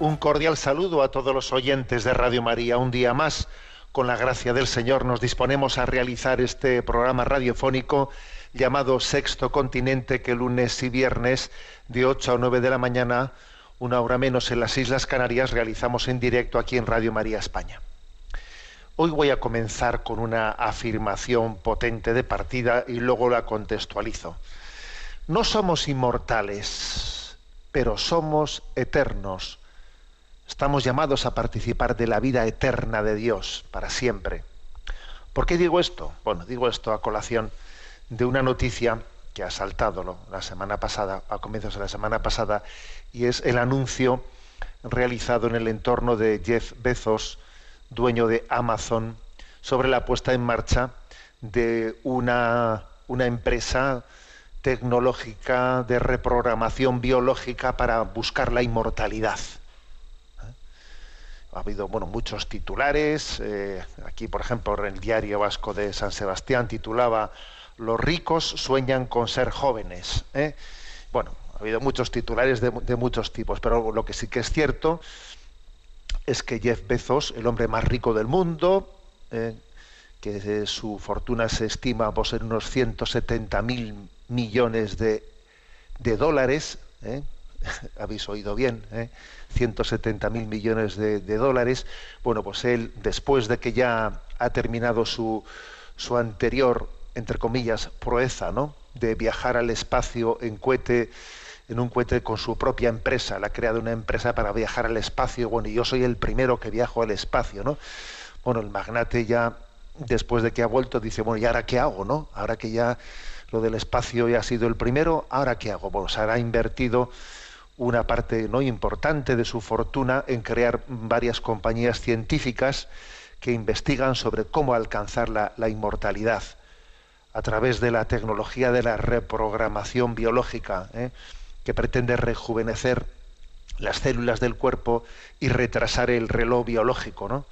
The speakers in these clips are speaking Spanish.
Un cordial saludo a todos los oyentes de Radio María. Un día más, con la gracia del Señor, nos disponemos a realizar este programa radiofónico llamado Sexto Continente, que lunes y viernes de 8 a 9 de la mañana, una hora menos en las Islas Canarias, realizamos en directo aquí en Radio María España. Hoy voy a comenzar con una afirmación potente de partida y luego la contextualizo. No somos inmortales, pero somos eternos. Estamos llamados a participar de la vida eterna de Dios para siempre. ¿Por qué digo esto? Bueno, digo esto a colación de una noticia que ha saltado la semana pasada, a comienzos de la semana pasada, y es el anuncio realizado en el entorno de Jeff Bezos, dueño de Amazon, sobre la puesta en marcha de una, una empresa tecnológica de reprogramación biológica para buscar la inmortalidad. Ha habido bueno, muchos titulares. eh, aquí, por ejemplo, el diario vasco de San Sebastián titulaba Los ricos sueñan con ser jóvenes. ¿eh? Bueno, ha habido muchos titulares de, de muchos tipos, pero lo que sí que es cierto es que Jeff Bezos, el hombre más rico del mundo, eh, que su fortuna se estima por ser unos 170 mil millones de, de dólares, habéis oído bien. 170 mil millones de, dólares. Bueno, pues él, después de que ya ha terminado su, su anterior, entre comillas, proeza, ¿no? De viajar al espacio en cohete, en un cohete con su propia empresa. Le ha creado una empresa para viajar al espacio. Bueno, y yo soy el primero que viajo al espacio, ¿no? Bueno, el magnate ya, después de que ha vuelto, dice, bueno, ¿y ahora qué hago, no? Ahora que ya lo del espacio ya ha sido el primero, ¿ahora qué hago? Bueno, se habrá invertido una parte no importante de su fortuna en crear varias compañías científicas que investigan sobre cómo alcanzar la, inmortalidad a través de la tecnología de la reprogramación biológica, ¿eh? que pretende rejuvenecer las células del cuerpo y retrasar el reloj biológico, ¿no?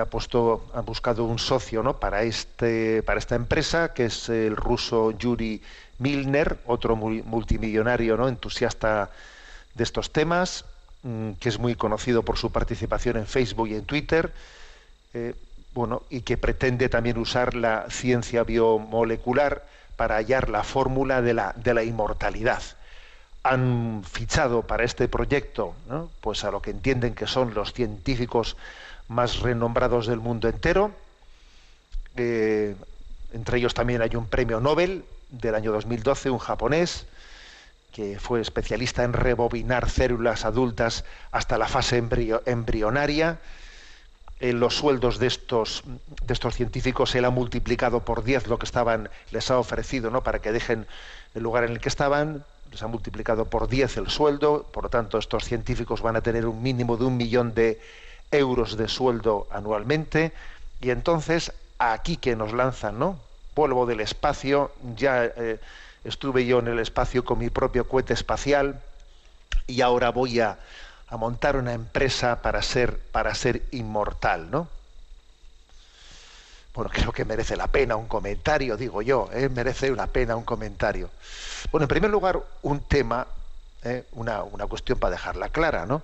Ha puesto, ha buscado un socio, ¿no? Para este, para esta empresa, que es el ruso Yuri Milner, otro multimillonario, ¿no? Entusiasta de estos temas, mm, que es muy conocido por su participación en Facebook y en Twitter, eh, bueno, y que pretende también usar la ciencia biomolecular para hallar la fórmula de la, inmortalidad. Han fichado para este proyecto, pues a lo que entienden que son los científicos más renombrados del mundo entero. Eh, entre ellos también hay un premio Nobel del año 2012, un japonés, que fue especialista en rebobinar células adultas hasta la fase embrio- embrionaria. Los sueldos de estos, de estos científicos él ha multiplicado por 10 lo que estaban, les ha ofrecido ¿no? para que dejen el lugar en el que estaban. les ha multiplicado por 10 el sueldo, por lo tanto estos científicos van a tener un mínimo de un millón de euros de sueldo anualmente, y entonces aquí que nos lanzan, ¿no? Polvo del espacio, ya eh, estuve yo en el espacio con mi propio cohete espacial y ahora voy a, a montar una empresa para ser, para ser inmortal, ¿no? Bueno, creo que merece la pena un comentario, digo yo, ¿eh? merece una pena un comentario. Bueno, en primer lugar, un tema, ¿eh? una, una cuestión para dejarla clara, ¿no?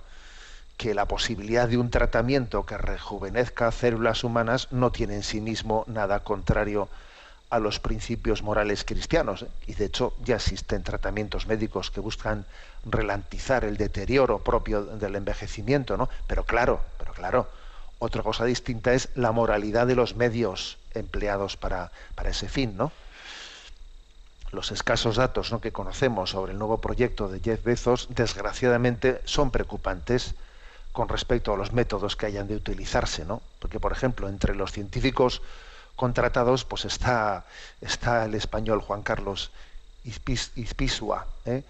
que la posibilidad de un tratamiento que rejuvenezca células humanas no tiene en sí mismo nada contrario a los principios morales cristianos. ¿eh? Y de hecho ya existen tratamientos médicos que buscan relantizar el deterioro propio del envejecimiento, ¿no? Pero claro, pero claro, otra cosa distinta es la moralidad de los medios empleados para, para ese fin, ¿no? Los escasos datos ¿no? que conocemos sobre el nuevo proyecto de Jeff Bezos, desgraciadamente, son preocupantes con respecto a los métodos que hayan de utilizarse, ¿no? Porque, por ejemplo, entre los científicos contratados, pues está, está el español Juan Carlos Ispisua, ¿eh?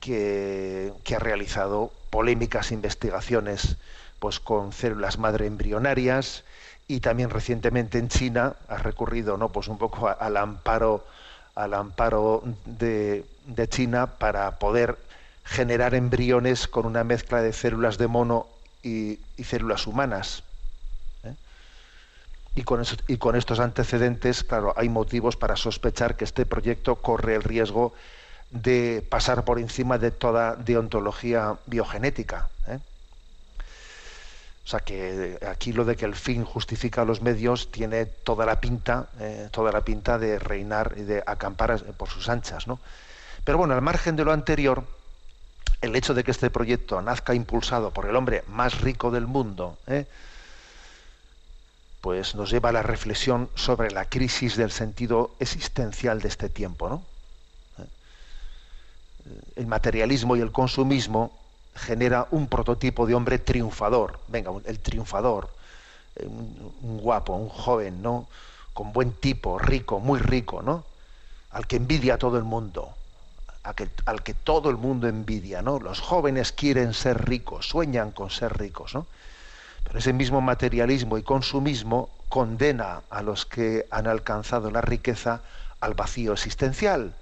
que, que, ha realizado polémicas investigaciones pues, con células madre embrionarias y también recientemente en China ha recurrido ¿no? pues un poco al amparo, al amparo de, de China para poder generar embriones con una mezcla de células de mono y, y células humanas. ¿Eh? Y, con estos antecedentes, claro, hay motivos para sospechar que este proyecto corre el riesgo de pasar por encima de toda deontología biogenética. ¿eh? O sea que aquí lo de que el fin justifica los medios tiene toda la pinta, eh, toda la pinta de reinar y de acampar por sus anchas. Pero bueno, al margen de lo anterior, el hecho de que este proyecto nazca impulsado por el hombre más rico del mundo, ¿eh? Pues nos lleva a la reflexión sobre la crisis del sentido existencial de este tiempo. ¿no? El materialismo y el consumismo genera un prototipo de hombre triunfador, venga, el triunfador, un, un guapo, un joven, ¿no? con buen tipo, rico, muy rico, ¿no? al que envidia a todo el mundo al que todo el mundo envidia, ¿no? Los jóvenes quieren ser ricos, sueñan con ser ricos, ¿no? Pero ese mismo materialismo y consumismo condena a los que han alcanzado la riqueza al vacío existencial,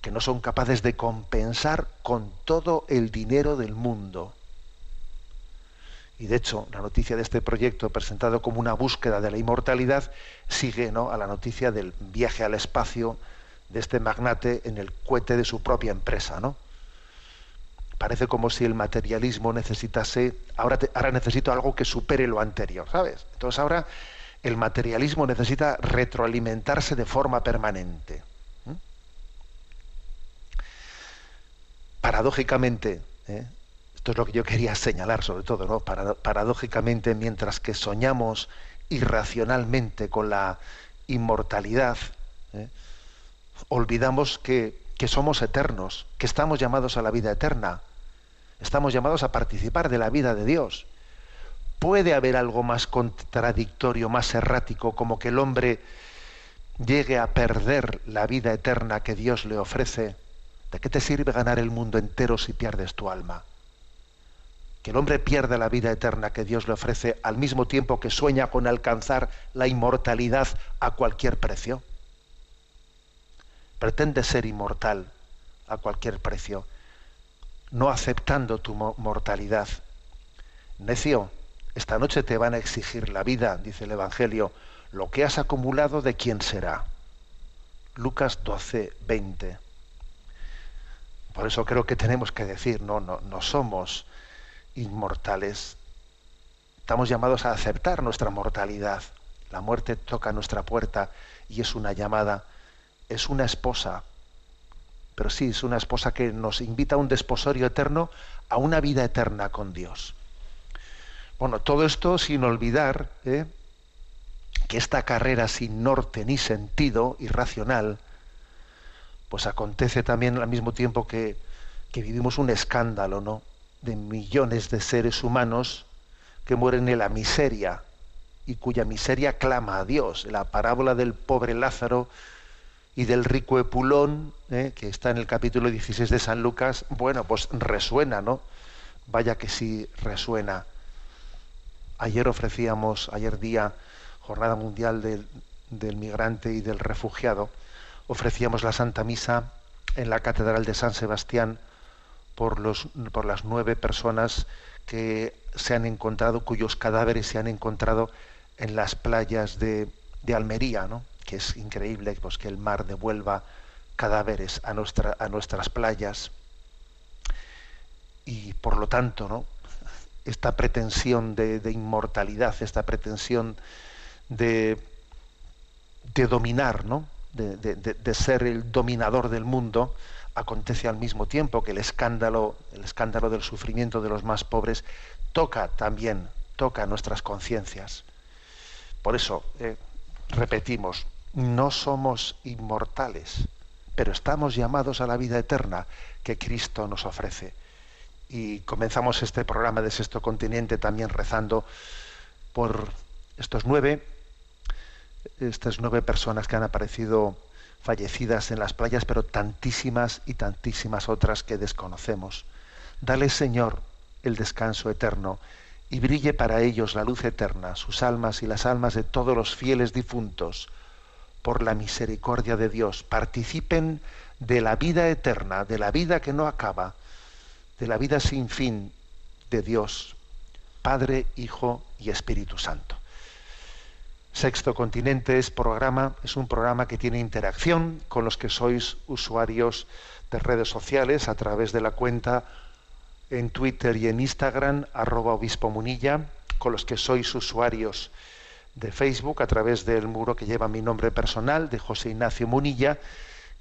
que no son capaces de compensar con todo el dinero del mundo. Y de hecho, la noticia de este proyecto, presentado como una búsqueda de la inmortalidad, sigue ¿no? a la noticia del viaje al espacio de este magnate en el cohete de su propia empresa, ¿no? Parece como si el materialismo necesitase, ahora, te, ahora necesito algo que supere lo anterior, ¿sabes? Entonces ahora el materialismo necesita retroalimentarse de forma permanente. Paradójicamente, ¿eh? esto es lo que yo quería señalar sobre todo, ¿no? paradójicamente, mientras que soñamos irracionalmente con la inmortalidad, ¿eh? olvidamos que, que, somos eternos, que estamos llamados a la vida eterna, estamos llamados a participar de la vida de Dios. ¿Puede haber algo más contradictorio, más errático, como que el hombre llegue a perder la vida eterna que Dios le ofrece? ¿De qué te sirve ganar el mundo entero si pierdes tu alma? Que el hombre pierda la vida eterna que Dios le ofrece al mismo tiempo que sueña con alcanzar la inmortalidad a cualquier precio pretende ser inmortal a cualquier precio, no aceptando tu mortalidad. Necio, esta noche te van a exigir la vida, dice el Evangelio, lo que has acumulado de quién será. Lucas 12, 20. Por eso creo que tenemos que decir, no, no, no somos inmortales. Estamos llamados a aceptar nuestra mortalidad. La muerte toca nuestra puerta y es una llamada es una esposa, pero sí, es una esposa que nos invita a un desposorio eterno, a una vida eterna con Dios. Bueno, todo esto sin olvidar ¿eh? que esta carrera sin norte ni sentido, irracional, pues acontece también al mismo tiempo que, que vivimos un escándalo, ¿no? De millones de seres humanos que mueren en la miseria y cuya miseria clama a Dios. La parábola del pobre Lázaro y del rico Epulón, ¿eh? que está en el capítulo 16 de San Lucas, bueno, pues resuena, ¿no? Vaya que sí resuena. Ayer ofrecíamos, ayer día, Jornada Mundial del, del Migrante y del Refugiado, ofrecíamos la Santa Misa en la Catedral de San Sebastián por, los, por las nueve personas que se han encontrado, cuyos cadáveres se han encontrado en las playas de, de Almería, ¿no? Que es increíble pues, que el mar devuelva cadáveres a, nuestra, a nuestras playas. Y por lo tanto, ¿no? esta pretensión de, inmortalidad, esta pretensión de, de dominar, ¿no? De, de, ser el dominador del mundo, acontece al mismo tiempo que el escándalo, el escándalo del sufrimiento de los más pobres toca también, toca nuestras conciencias. Por eso, eh, repetimos, no somos inmortales, pero estamos llamados a la vida eterna que Cristo nos ofrece. Y comenzamos este programa de Sexto Continente también rezando por estos nueve, estas nueve personas que han aparecido fallecidas en las playas, pero tantísimas y tantísimas otras que desconocemos. Dale, Señor, el descanso eterno y brille para ellos la luz eterna, sus almas y las almas de todos los fieles difuntos, por la misericordia de Dios. Participen de la vida eterna, de la vida que no acaba, de la vida sin fin de Dios, Padre, Hijo y Espíritu Santo. Sexto Continente es programa, es un programa que tiene interacción con los que sois usuarios de redes sociales a través de la cuenta en Twitter y en Instagram, arroba obispo munilla, con los que sois usuarios de Facebook a través del muro que lleva mi nombre personal, de José Ignacio Munilla,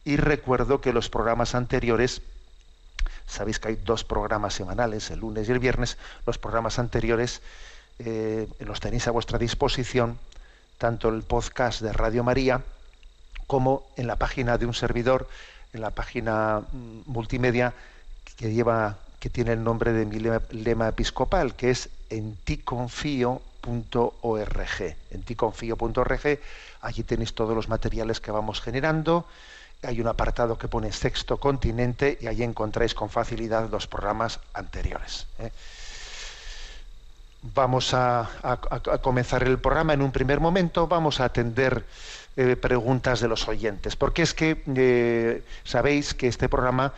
y recuerdo que los programas anteriores, sabéis que hay dos programas semanales, el lunes y el viernes, los programas anteriores eh, los tenéis a vuestra disposición, tanto el podcast de Radio María como en la página de un servidor, en la página mm, multimedia que lleva que tiene el nombre de mi lema, episcopal, que es en ti confío en ticonfío.org, allí tenéis todos los materiales que vamos generando. Hay un apartado que pone Sexto Continente y allí encontráis con facilidad los programas anteriores. ¿eh? Vamos a, comenzar el programa en un primer momento. Vamos a atender eh, preguntas de los oyentes, porque es que eh, sabéis que este programa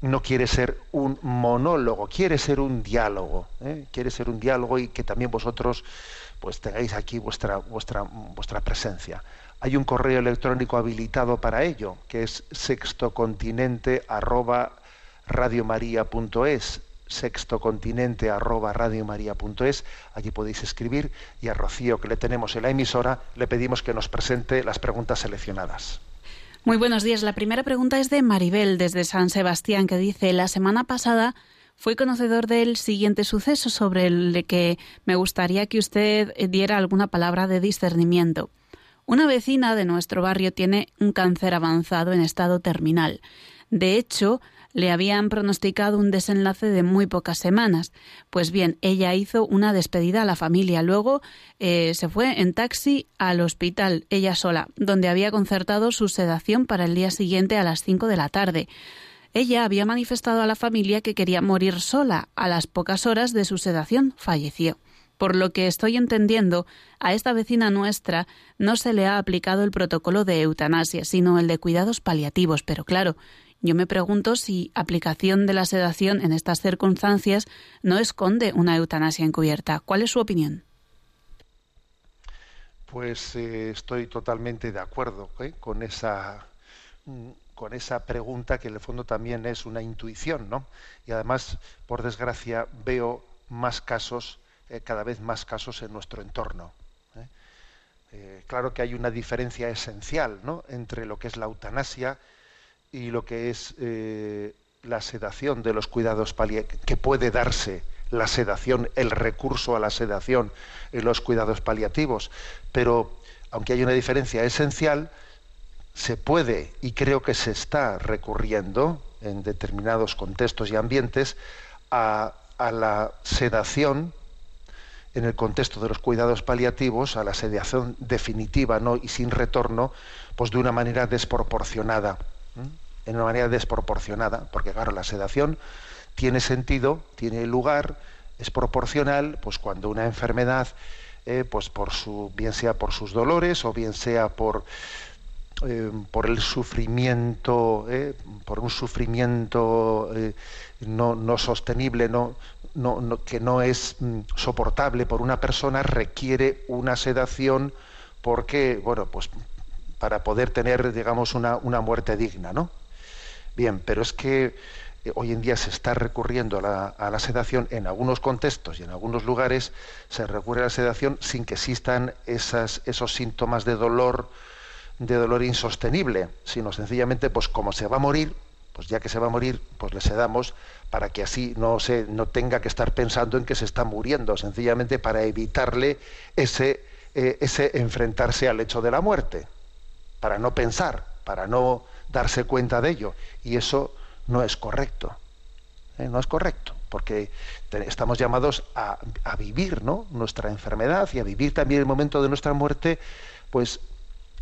no quiere ser un monólogo, quiere ser un diálogo, ¿eh? quiere ser un diálogo y que también vosotros pues tengáis aquí vuestra, vuestra, vuestra presencia. Hay un correo electrónico habilitado para ello, que es sextocontinente arroba sextocontinente arroba allí podéis escribir y a Rocío que le tenemos en la emisora le pedimos que nos presente las preguntas seleccionadas. Muy buenos días. La primera pregunta es de Maribel desde San Sebastián que dice, la semana pasada fui conocedor del siguiente suceso sobre el que me gustaría que usted diera alguna palabra de discernimiento. Una vecina de nuestro barrio tiene un cáncer avanzado en estado terminal. De hecho, le habían pronosticado un desenlace de muy pocas semanas. Pues bien, ella hizo una despedida a la familia. Luego eh, se fue en taxi al hospital, ella sola, donde había concertado su sedación para el día siguiente a las cinco de la tarde. Ella había manifestado a la familia que quería morir sola. A las pocas horas de su sedación falleció. Por lo que estoy entendiendo, a esta vecina nuestra no se le ha aplicado el protocolo de eutanasia, sino el de cuidados paliativos. Pero claro, yo me pregunto si aplicación de la sedación en estas circunstancias no esconde una eutanasia encubierta. ¿Cuál es su opinión? Pues eh, estoy totalmente de acuerdo ¿eh? con esa mm, con esa pregunta que en el fondo también es una intuición, ¿no? Y además, por desgracia, veo más casos, eh, cada vez más casos en nuestro entorno. claro que hay una diferencia esencial, ¿no? Entre lo que es la eutanasia y lo que es eh, la sedación de los cuidados paliativos, que puede darse la sedación, el recurso a la sedación en los cuidados paliativos. Pero aunque hay una diferencia esencial, se puede y creo que se está recurriendo en determinados contextos y ambientes a, a la sedación en el contexto de los cuidados paliativos a la sedación definitiva ¿no? y sin retorno, pues de una manera desproporcionada. En una manera desproporcionada, porque claro, la sedación tiene sentido, tiene lugar, es proporcional, pues cuando una enfermedad, eh, pues por su, bien sea por sus dolores o bien sea por eh, por el sufrimiento, eh, por un sufrimiento no, no, sostenible, no, no, que no es mm, soportable por una persona, requiere una sedación porque, bueno, pues para poder tener, digamos, una, muerte digna, ¿no? Bien, pero es que eh, hoy en día se está recurriendo a la, sedación en algunos contextos y en algunos lugares se recurre a la sedación sin que existan esas, esos síntomas de dolor, de dolor insostenible, sino sencillamente, pues como se va a morir, pues ya que se va a morir, pues le sedamos para que así no se no tenga que estar pensando en que se está muriendo, sencillamente para evitarle ese eh, ese enfrentarse al hecho de la muerte, para no pensar, para no darse cuenta de ello, y eso no es correcto. ¿eh? No es correcto, porque estamos llamados a, vivir ¿no? nuestra enfermedad y a vivir también el momento de nuestra muerte, pues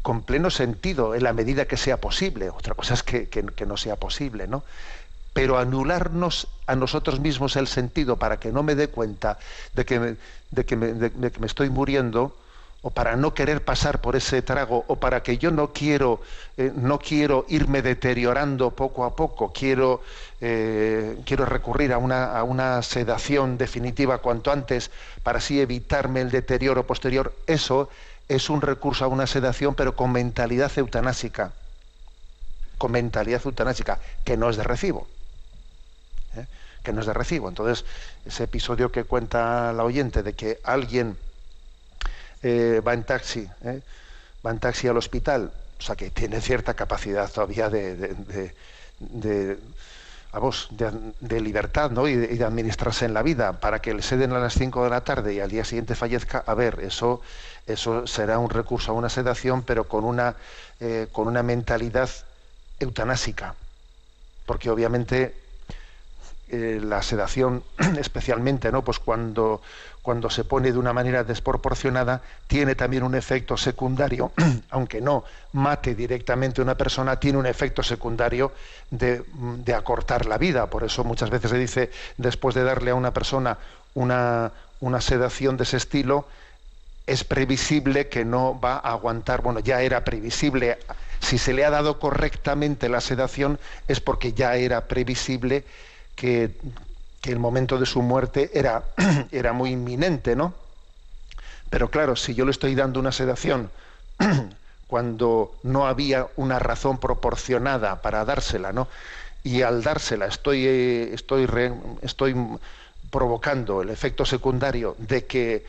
con pleno sentido, en la medida que sea posible. Otra cosa es que, no sea posible, ¿no? Pero anularnos a nosotros mismos el sentido para que no me dé cuenta de que de que me estoy muriendo, o para no querer pasar por ese trago o para que yo no quiero eh, no quiero irme deteriorando poco a poco quiero eh, quiero recurrir a una, a una sedación definitiva cuanto antes para así evitarme el deterioro posterior. Eso es un recurso a una sedación pero con mentalidad eutanásica. Con mentalidad eutanásica que no es de recibo ¿eh? que no es de recibo. Entonces ese episodio que cuenta la oyente de que alguien eh, va en taxi, ¿eh? va en taxi al hospital, o sea que tiene cierta capacidad todavía de, de, libertad ¿no? y, de, administrarse en la vida, para que le ceden a las 5 de la tarde y al día siguiente fallezca, a ver, eso, eso será un recurso a una sedación, pero con una, eh, con una mentalidad eutanásica, porque obviamente la sedación, especialmente, ¿no? Pues cuando, cuando se pone de una manera desproporcionada, tiene también un efecto secundario, aunque no mate directamente a una persona, tiene un efecto secundario de, acortar la vida. Por eso muchas veces se dice, después de darle a una persona una, una sedación de ese estilo, es previsible que no va a aguantar, bueno, ya era previsible, si se le ha dado correctamente la sedación es porque ya era previsible que, que el momento de su muerte era, era muy inminente, ¿no? Pero claro, si yo le estoy dando una sedación cuando no había una razón proporcionada para dársela, ¿no? Y al dársela estoy, eh, estoy, estoy provocando el efecto secundario de que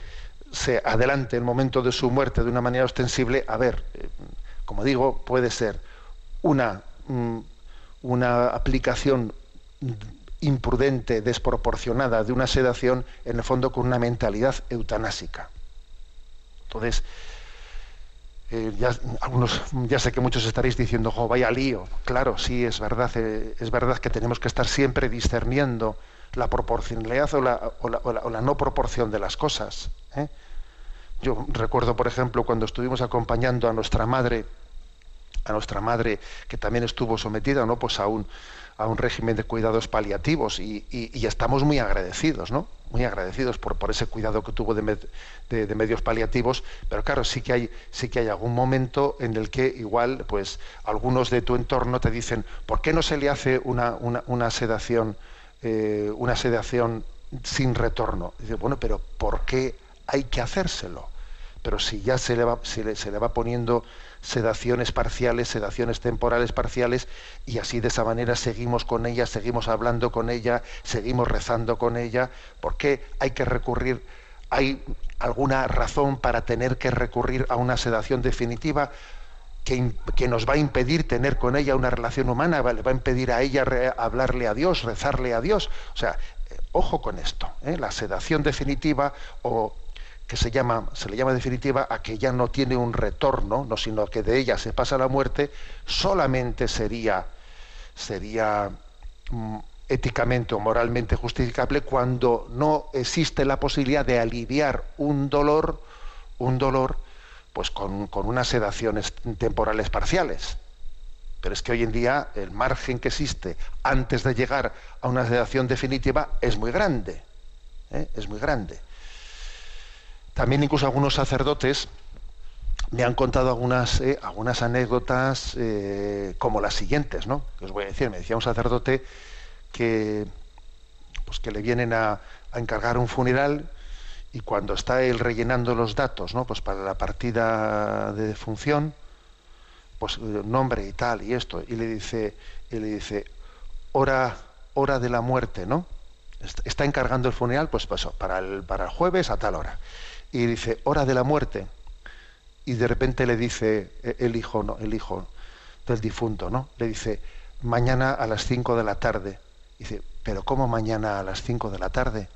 se adelante el momento de su muerte de una manera ostensible, a ver, eh, como digo, puede ser una, mm, una aplicación imprudente, desproporcionada de una sedación, en el fondo con una mentalidad eutanásica. Entonces, eh, ya, algunos, ya sé que muchos estaréis diciendo, oh, vaya lío. Claro, sí, es verdad, eh, es verdad que tenemos que estar siempre discerniendo la proporcionalidad o la, o la, no proporción de las cosas. ¿eh? Yo recuerdo, por ejemplo, cuando estuvimos acompañando a nuestra madre, a nuestra madre que también estuvo sometida, ¿no? Pues a un, a un régimen de cuidados paliativos y, estamos muy agradecidos, ¿no? Muy agradecidos por, ese cuidado que tuvo de, medios paliativos, pero claro, sí que hay, sí que hay algún momento en el que igual, pues, algunos de tu entorno te dicen, ¿por qué no se le hace una, una, sedación, eh, una sedación sin retorno? bueno, pero ¿por qué hay que hacérselo? Pero si ya se le va, se se le va poniendo sedaciones parciales, sedaciones temporales parciales, y así de esa manera seguimos con ella, seguimos hablando con ella, seguimos rezando con ella. ¿Por qué hay que recurrir? ¿Hay alguna razón para tener que recurrir a una sedación definitiva? Que, que, nos va a impedir tener con ella una relación humana, le va a impedir a ella hablarle a Dios, rezarle a Dios. O sea, eh, ojo con esto. ¿eh? La sedación definitiva o que se, llama, se le llama definitiva a que ya no tiene un retorno, no, sino que de ella se pasa la muerte, solamente sería, sería mm, éticamente o moralmente justificable cuando no existe la posibilidad de aliviar un dolor, un dolor, pues con, con unas sedaciones temporales parciales. Pero es que hoy en día el margen que existe antes de llegar a una sedación definitiva es muy grande. ¿eh? Es muy grande. También incluso algunos sacerdotes me han contado algunas, eh, anécdotas eh, como las siguientes, ¿no? Que os voy a decir. Me decía un sacerdote que, pues que le vienen a, encargar un funeral y cuando está él rellenando los datos, ¿no? Pues para la partida de defunción, pues nombre y tal y esto y le dice y le dice hora hora de la muerte no está encargando el funeral pues para el para el jueves a tal hora y dice hora de la muerte y de repente le dice e, el hijo no el hijo del difunto no le dice mañana a las 5 de la tarde dice pero cómo mañana a las 5 de la tarde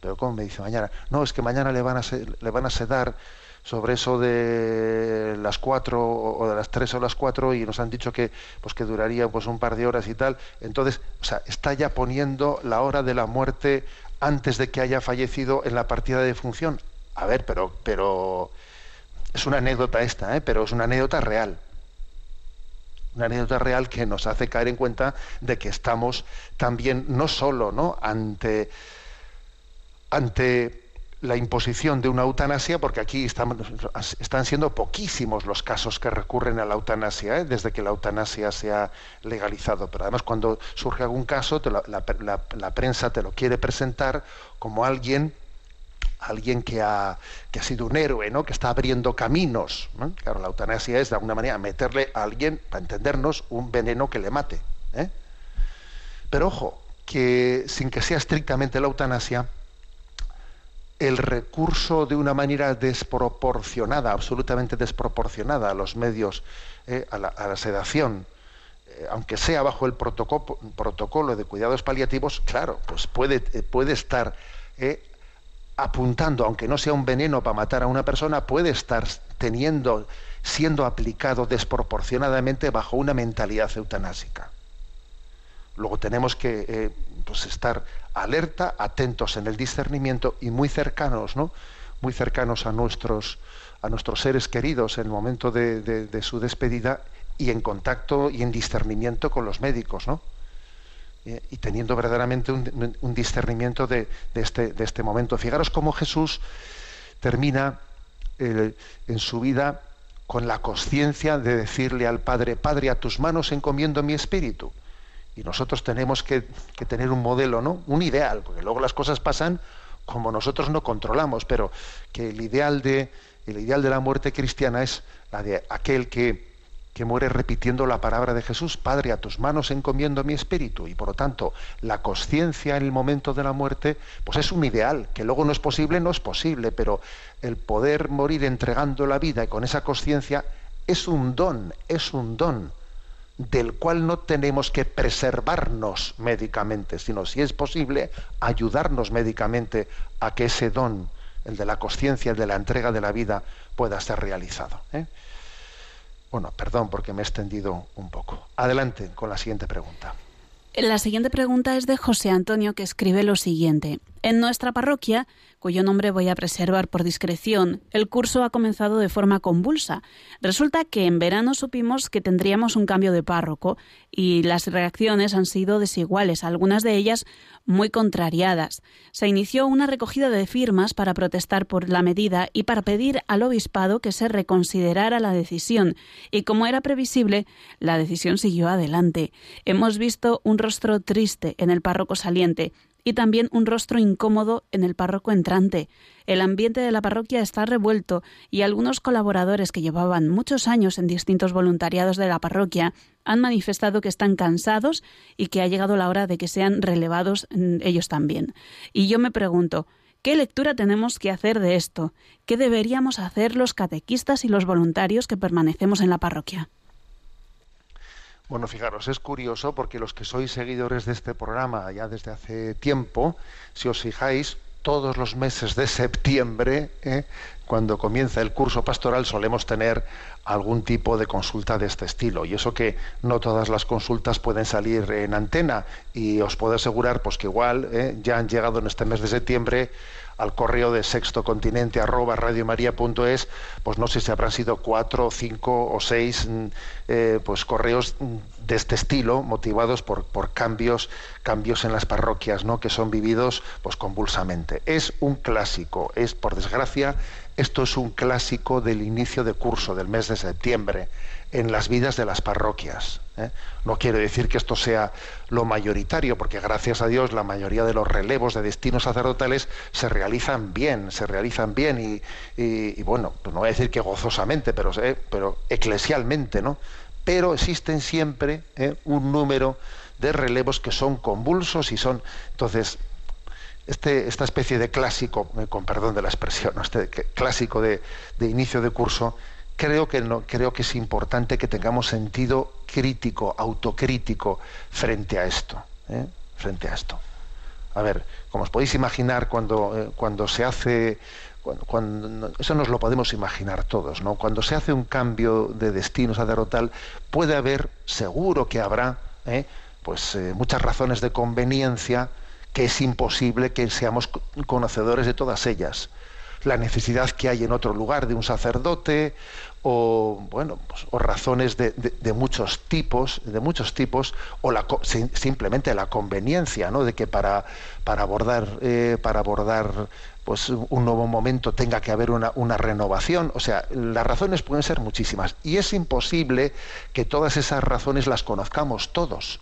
pero cómo me dice mañana no es que mañana le van a le van a sedar sobre eso de las cuatro o de las tres o las cuatro y nos han dicho que pues que duraría pues un par de horas y tal entonces o sea está ya poniendo la hora de la muerte antes de que haya fallecido en la partida de función a ver pero pero es una anécdota esta ¿eh? pero es una anécdota real una anécdota real que nos hace caer en cuenta de que estamos también no solo no ante ante la imposición de una eutanasia, porque aquí están, siendo poquísimos los casos que recurren a la eutanasia, ¿eh? desde que la eutanasia se ha legalizado. Pero además cuando surge algún caso, la, prensa te lo quiere presentar como alguien, alguien que ha, que ha sido un héroe, ¿no? que está abriendo caminos. ¿no? Claro, la eutanasia es de alguna manera meterle a alguien, para entendernos, un veneno que le mate. ¿eh? Pero ojo, que sin que sea estrictamente la eutanasia, el recurso de una manera desproporcionada, absolutamente desproporcionada a los medios, eh, a, la, sedación, eh, aunque sea bajo el protocolo, de cuidados paliativos, claro, pues puede, puede estar apuntando, aunque no sea un veneno para matar a una persona, puede estar teniendo, siendo aplicado desproporcionadamente bajo una mentalidad eutanásica. Luego tenemos que eh, pues estar alerta, atentos en el discernimiento y muy cercanos, ¿no? Muy cercanos a nuestros, a nuestros seres queridos en el momento de, de, su despedida y en contacto y en discernimiento con los médicos, ¿no? Eh, y teniendo verdaderamente un, discernimiento de, de, este, de este momento. Fijaros cómo Jesús termina eh, en su vida con la conciencia de decirle al Padre, Padre, a tus manos encomiendo mi espíritu. Y nosotros tenemos que, que, tener un modelo, ¿no? Un ideal, porque luego las cosas pasan como nosotros no controlamos, pero que el ideal de, el ideal de la muerte cristiana es la de aquel que, que muere repitiendo la palabra de Jesús, Padre, a tus manos encomiendo mi espíritu. Y por lo tanto, la conciencia en el momento de la muerte, pues es un ideal, que luego no es posible, no es posible, pero el poder morir entregando la vida y con esa conciencia es un don, es un don del cual no tenemos que preservarnos médicamente, sino, si es posible, ayudarnos médicamente a que ese don, el de la conciencia, el de la entrega de la vida, pueda ser realizado. ¿eh? Bueno, perdón porque me he extendido un poco. Adelante con la siguiente pregunta. La siguiente pregunta es de José Antonio, que escribe lo siguiente. En nuestra parroquia cuyo nombre voy a preservar por discreción, el curso ha comenzado de forma convulsa. Resulta que en verano supimos que tendríamos un cambio de párroco y las reacciones han sido desiguales, algunas de ellas muy contrariadas. Se inició una recogida de firmas para protestar por la medida y para pedir al obispado que se reconsiderara la decisión, y como era previsible, la decisión siguió adelante. Hemos visto un rostro triste en el párroco saliente, y también un rostro incómodo en el párroco entrante. El ambiente de la parroquia está revuelto y algunos colaboradores que llevaban muchos años en distintos voluntariados de la parroquia han manifestado que están cansados y que ha llegado la hora de que sean relevados ellos también. Y yo me pregunto, ¿Qué lectura tenemos que hacer de esto? ¿Qué deberíamos hacer los catequistas y los voluntarios que permanecemos en la parroquia? Bueno, fijaros, es curioso porque los que sois seguidores de este programa ya desde hace tiempo, si os fijáis, todos los meses de septiembre, ¿eh? cuando comienza el curso pastoral, solemos tener algún tipo de consulta de este estilo. Y eso que no todas las consultas pueden salir en antena. Y os puedo asegurar pues, que igual ¿eh? ya han llegado en este mes de septiembre al correo de sexto continente arroba radiomaria.es, pues no sé si habrán sido cuatro, cinco o seis mm, eh, pues correos mm, de este estilo, motivados por, por cambios, cambios en las parroquias, ¿no? que son vividos pues convulsamente. Es un clásico, es por desgracia, esto es un clásico del inicio de curso del mes de septiembre en las vidas de las parroquias. ¿eh? No quiero decir que esto sea lo mayoritario, porque gracias a Dios la mayoría de los relevos de destinos sacerdotales se realizan bien, se realizan bien y, bueno, pues no voy a decir que gozosamente, pero, ¿eh? pero eclesialmente, ¿no? Pero existen siempre ¿eh? un número de relevos que son convulsos y son, entonces, este, esta especie de clásico, con perdón de la expresión, este clásico de inicio de curso, creo que, no, creo que es importante que tengamos sentido crítico, autocrítico frente a esto. ¿eh? Frente a esto. A ver, como os podéis imaginar, cuando, eh, cuando se hace. Cuando, eso nos lo podemos imaginar todos, ¿no? Cuando se hace un cambio de destino sacerdotal, puede haber, seguro que habrá, ¿eh? pues muchas razones de conveniencia que es imposible que seamos conocedores de todas ellas la necesidad que hay en otro lugar de un sacerdote o bueno pues, o razones de, muchos tipos de muchos tipos o la, simplemente la conveniencia ¿no? de que para para abordar eh, para abordar pues un nuevo momento tenga que haber una, una, renovación. O sea las razones pueden ser muchísimas y es imposible que todas esas razones las conozcamos todos.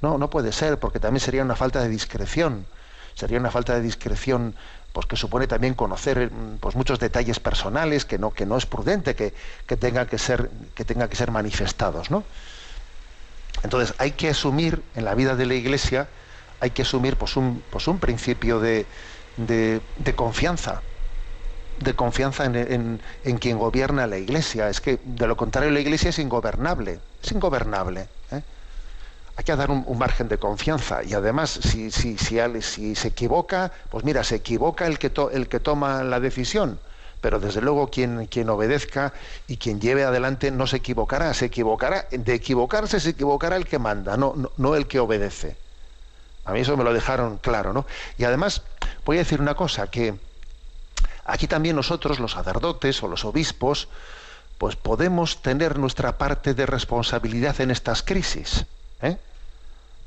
No no puede ser porque también sería una falta de discreción. Sería una falta de discreción pues que supone también conocer mm, pues muchos detalles personales que no que no es prudente que, que tengan que ser que tengan que ser manifestados ¿no? entonces hay que asumir en la vida de la iglesia hay que asumir pues un pues un principio de, de, confianza de confianza en, en, en, quien gobierna la iglesia es que de lo contrario la iglesia es ingobernable es ingobernable ¿eh? Hay que dar un, margen de confianza y además si, si, si, se equivoca, pues mira, se equivoca el que, toma la decisión, pero desde luego quien, obedezca y quien lleve adelante no se equivocará, se equivocará, de equivocarse se equivocará el que manda, no, no, no el que obedece. A mí eso me lo dejaron claro, ¿no? Y además voy a decir una cosa, que aquí también nosotros, los sacerdotes o los obispos, pues podemos tener nuestra parte de responsabilidad en estas crisis. ¿Eh?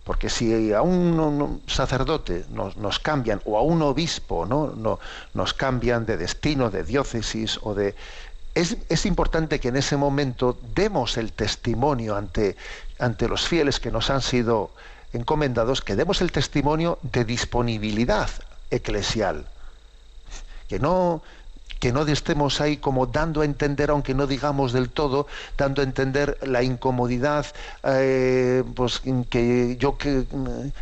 Porque si a un sacerdote nos, cambian, o a un obispo ¿no? No, nos cambian de destino, de diócesis o de... Es, es, importante que en ese momento demos el testimonio ante, ante los fieles que nos han sido encomendados, que demos el testimonio de disponibilidad eclesial. Que no, que no estemos ahí como dando a entender, aunque no digamos del todo, dando a entender la incomodidad, eh, pues que yo que,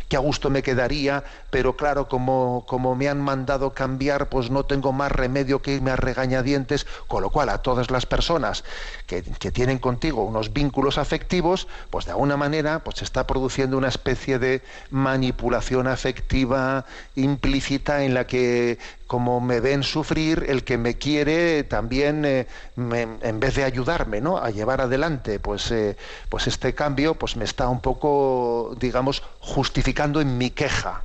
que, a gusto me quedaría, pero claro, como, me han mandado cambiar, pues no tengo más remedio que irme a regañadientes, con lo cual a todas las personas que, tienen contigo unos vínculos afectivos, pues de alguna manera pues está produciendo una especie de manipulación afectiva implícita en la que como me ven sufrir, el que me quiere también, eh, en vez de ayudarme ¿no? a llevar adelante pues, eh, pues este cambio, pues me está un poco, digamos, justificando en mi queja.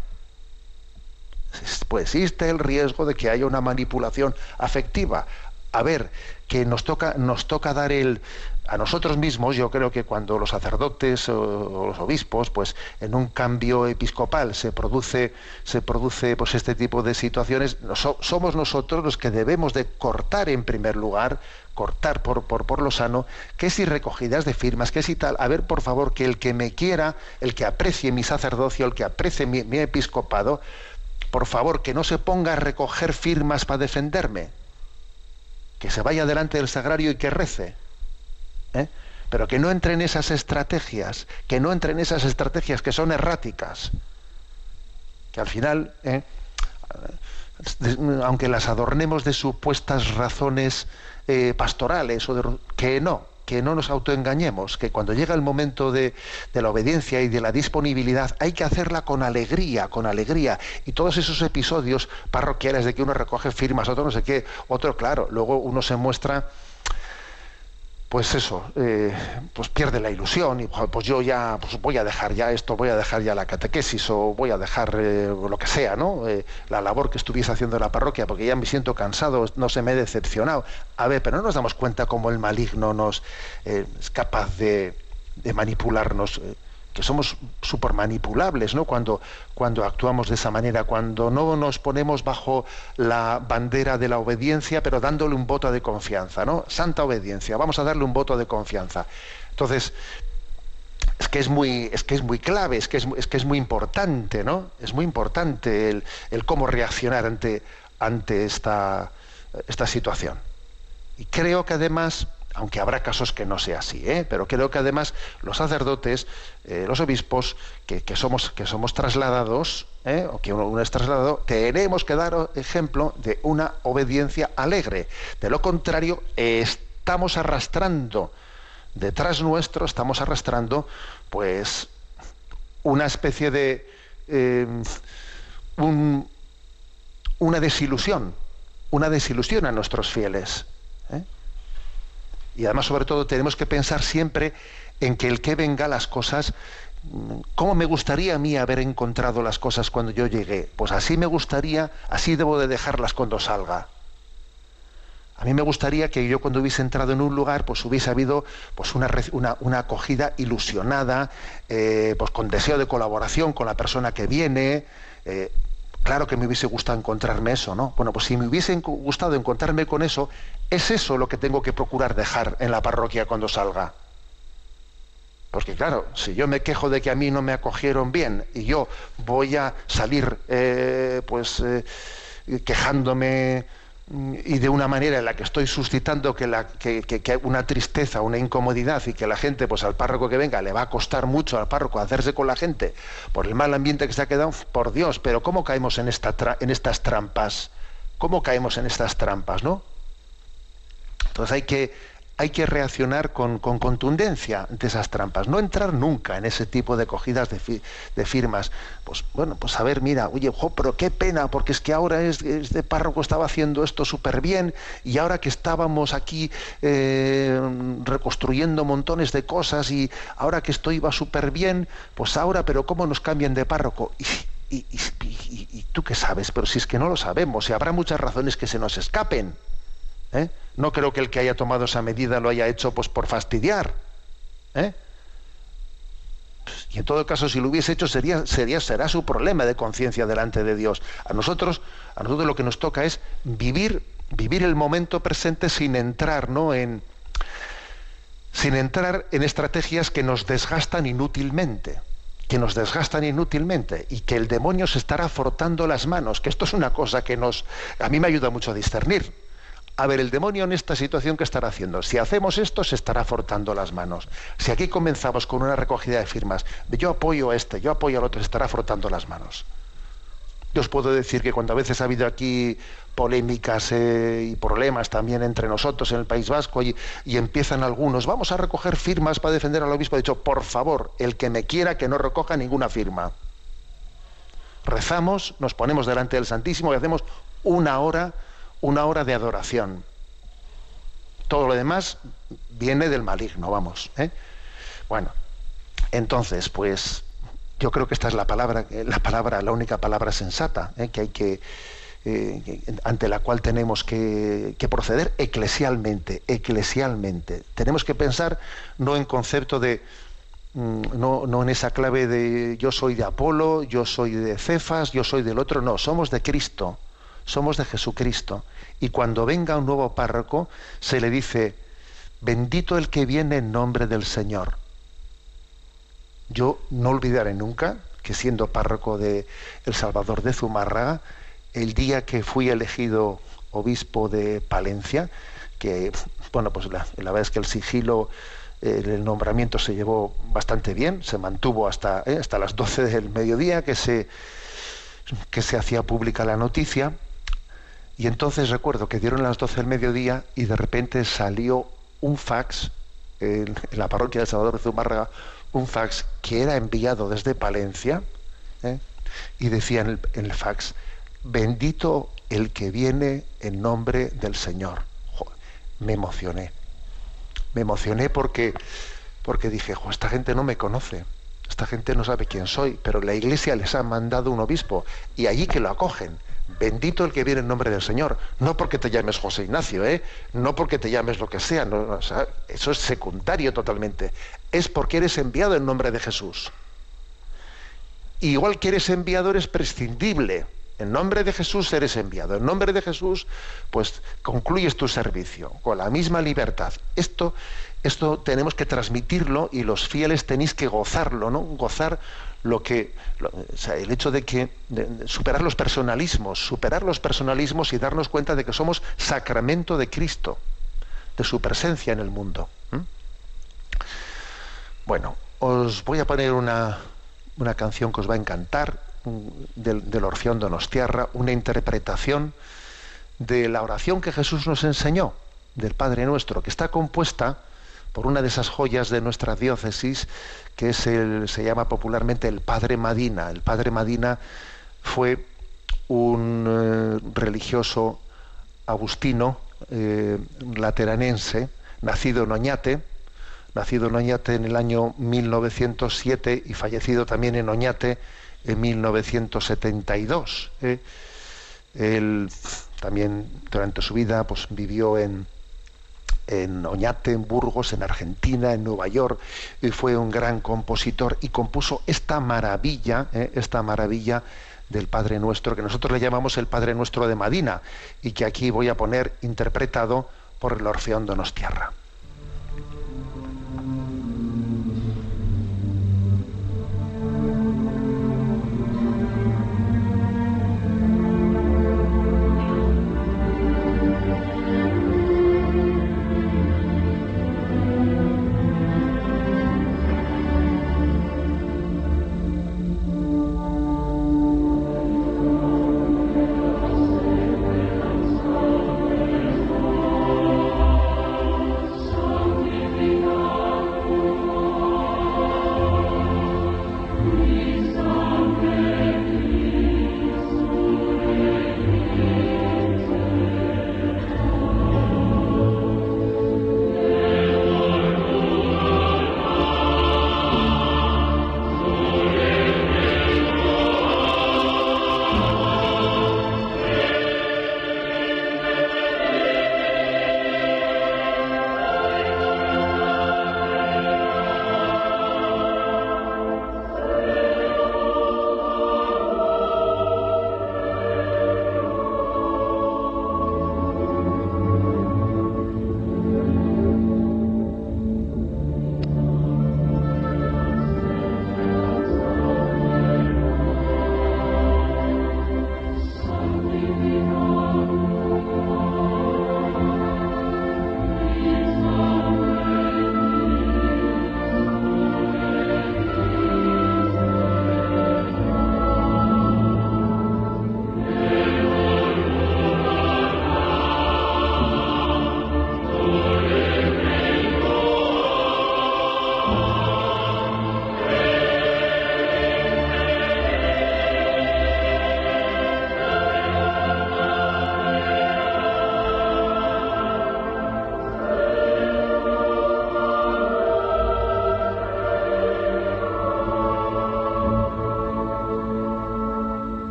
Pues existe el riesgo de que haya una manipulación afectiva. A ver, que nos toca, nos toca dar el, a nosotros mismos, yo creo que cuando los sacerdotes o, los obispos, pues en un cambio episcopal se produce, se produce pues este tipo de situaciones, somos nosotros los que debemos de cortar en primer lugar, cortar por, por, por lo sano, que si recogidas de firmas, que si tal, a ver por favor que el que me quiera, el que aprecie mi sacerdocio, el que aprecie mi, mi episcopado, por favor que no se ponga a recoger firmas para defenderme, que se vaya delante del sagrario y que rece ¿eh? pero que no entre en esas estrategias, que no entre en esas estrategias que son erráticas, que al final, ¿eh? aunque las adornemos de supuestas razones eh, pastorales, o de, que no, que no nos autoengañemos, que cuando llega el momento de, de, la obediencia y de la disponibilidad hay que hacerla con alegría, con alegría. Y todos esos episodios parroquiales de que uno recoge firmas, otro no sé qué, otro claro, luego uno se muestra pues eso, eh, pues pierde la ilusión y pues yo ya pues voy a dejar ya esto, voy a dejar ya la catequesis o voy a dejar eh, lo que sea, ¿no? Eh, la labor que estuviese haciendo en la parroquia porque ya me siento cansado, no se me he decepcionado. A ver, pero no nos damos cuenta cómo el maligno nos es capaz de, de manipularnos que somos súper manipulables ¿no? cuando, cuando actuamos de esa manera, cuando no nos ponemos bajo la bandera de la obediencia, pero dándole un voto de confianza, ¿no? Santa obediencia, vamos a darle un voto de confianza. Entonces, es que es muy, es que es muy clave, es que es, es que es muy importante, ¿no? Es muy importante el, el cómo reaccionar ante, ante esta, esta situación. Y creo que además aunque habrá casos que no sea así, ¿eh? pero creo que además los sacerdotes, eh, los obispos, que, somos, que somos trasladados, ¿eh? o que uno, es trasladado, tenemos que dar ejemplo de una obediencia alegre. De lo contrario, estamos arrastrando, detrás nuestro estamos arrastrando, pues, una especie de... una desilusión, una desilusión a nuestros fieles. Y además, sobre todo, tenemos que pensar siempre en que el que venga las cosas, ¿cómo me gustaría a mí haber encontrado las cosas cuando yo llegué? Pues así me gustaría, así debo de dejarlas cuando salga. A mí me gustaría que yo cuando hubiese entrado en un lugar, pues hubiese habido pues una, una, acogida ilusionada, eh, pues con deseo de colaboración con la persona que viene. Eh, claro que me hubiese gustado encontrarme eso, ¿no? Bueno, pues si me hubiese gustado encontrarme con eso, es eso lo que tengo que procurar dejar en la parroquia cuando salga. Porque claro, si yo me quejo de que a mí no me acogieron bien y yo voy a salir eh, pues eh, quejándome mm, y de una manera en la que estoy suscitando que, la, que, una tristeza, una incomodidad y que la gente, pues al párroco que venga, le va a costar mucho al párroco hacerse con la gente por el mal ambiente que se ha quedado, por Dios, pero ¿cómo caemos en, esta en estas trampas? ¿Cómo caemos en estas trampas, no? Entonces hay que, hay que reaccionar con, contundencia ante esas trampas, no entrar nunca en ese tipo de cogidas de, firmas. Pues bueno, pues a ver, mira, oye, pero qué pena, porque es que ahora este párroco estaba haciendo esto súper bien y ahora que estábamos aquí eh, reconstruyendo montones de cosas y ahora que esto iba súper bien, pues ahora, pero ¿cómo nos cambian de párroco? Y, y, tú qué sabes, pero si es que no lo sabemos, y habrá muchas razones que se nos escapen. ¿eh? No creo que el que haya tomado esa medida lo haya hecho pues, por fastidiar. ¿eh? Y en todo caso, si lo hubiese hecho, sería, sería, será su problema de conciencia delante de Dios. A nosotros, a nosotros lo que nos toca es vivir, vivir el momento presente sin entrar, ¿no? en, sin entrar en estrategias que nos desgastan inútilmente que nos desgastan inútilmente y que el demonio se estará frotando las manos, que esto es una cosa que nos a mí me ayuda mucho a discernir a ver, el demonio en esta situación, ¿qué estará haciendo? Si hacemos esto, se estará frotando las manos. Si aquí comenzamos con una recogida de firmas, yo apoyo a este, yo apoyo al otro, se estará frotando las manos. Yo os puedo decir que cuando a veces ha habido aquí polémicas eh, y problemas también entre nosotros en el País Vasco y, empiezan algunos, vamos a recoger firmas para defender al obispo, he dicho, por favor, el que me quiera que no recoja ninguna firma. Rezamos, nos ponemos delante del Santísimo y hacemos una hora una hora de adoración. Todo lo demás viene del maligno, vamos. ¿eh? Bueno, entonces, pues yo creo que esta es la palabra, la palabra, la única palabra sensata ¿eh? que hay que, eh, ante la cual tenemos que, que, proceder eclesialmente, eclesialmente. Tenemos que pensar no en concepto de, mm, no, no en esa clave de yo soy de Apolo, yo soy de Cefas, yo soy del otro, no, somos de Cristo somos de Jesucristo. Y cuando venga un nuevo párroco, se le dice, bendito el que viene en nombre del Señor. Yo no olvidaré nunca que siendo párroco de El Salvador de Zumárraga, el día que fui elegido obispo de Palencia, que, bueno, pues la, verdad es que el sigilo, el nombramiento se llevó bastante bien, se mantuvo hasta, eh, hasta las 12 del mediodía que se, que se hacía pública la noticia, y entonces recuerdo que dieron las 12 del mediodía y de repente salió un fax en, la parroquia de Salvador de Zumárraga un fax que era enviado desde Palencia ¿eh? y decía en el, fax, bendito el que viene en nombre del Señor. me emocioné. Me emocioné porque, porque dije, esta gente no me conoce, esta gente no sabe quién soy, pero la iglesia les ha mandado un obispo y allí que lo acogen Bendito el que viene en nombre del Señor. No porque te llames José Ignacio, ¿eh? no porque te llames lo que sea, eso es secundario totalmente. Es porque eres enviado en nombre de Jesús. igual que eres enviado, eres prescindible. En nombre de Jesús eres enviado. En nombre de Jesús, pues concluyes tu servicio con la misma libertad. Esto, esto tenemos que transmitirlo y los fieles tenéis que gozarlo, ¿no? Gozar lo que el hecho de que superar los personalismos, superar los personalismos y darnos cuenta de que somos sacramento de Cristo, de su presencia en el mundo. Bueno, os voy a poner una, una, canción que os va a encantar del, del Orfeón Donostiarra, una interpretación de la oración que Jesús nos enseñó, del Padre Nuestro, que está compuesta por una de esas joyas de nuestra diócesis que se llama popularmente el Padre Madina. El Padre Madina fue un eh, religioso agustino eh, lateranense, nacido en Oñate, nacido en Oñate en el año 1907 y fallecido también en Oñate en 1972. Eh. Él también durante su vida pues, vivió en, en Oñate, en Burgos, en Argentina, en Nueva York, y fue un gran compositor y compuso esta maravilla, eh, esta maravilla del Padre Nuestro, que nosotros le llamamos el Padre Nuestro de Madina, y que aquí voy a poner interpretado por el Orfeón Donostiarra.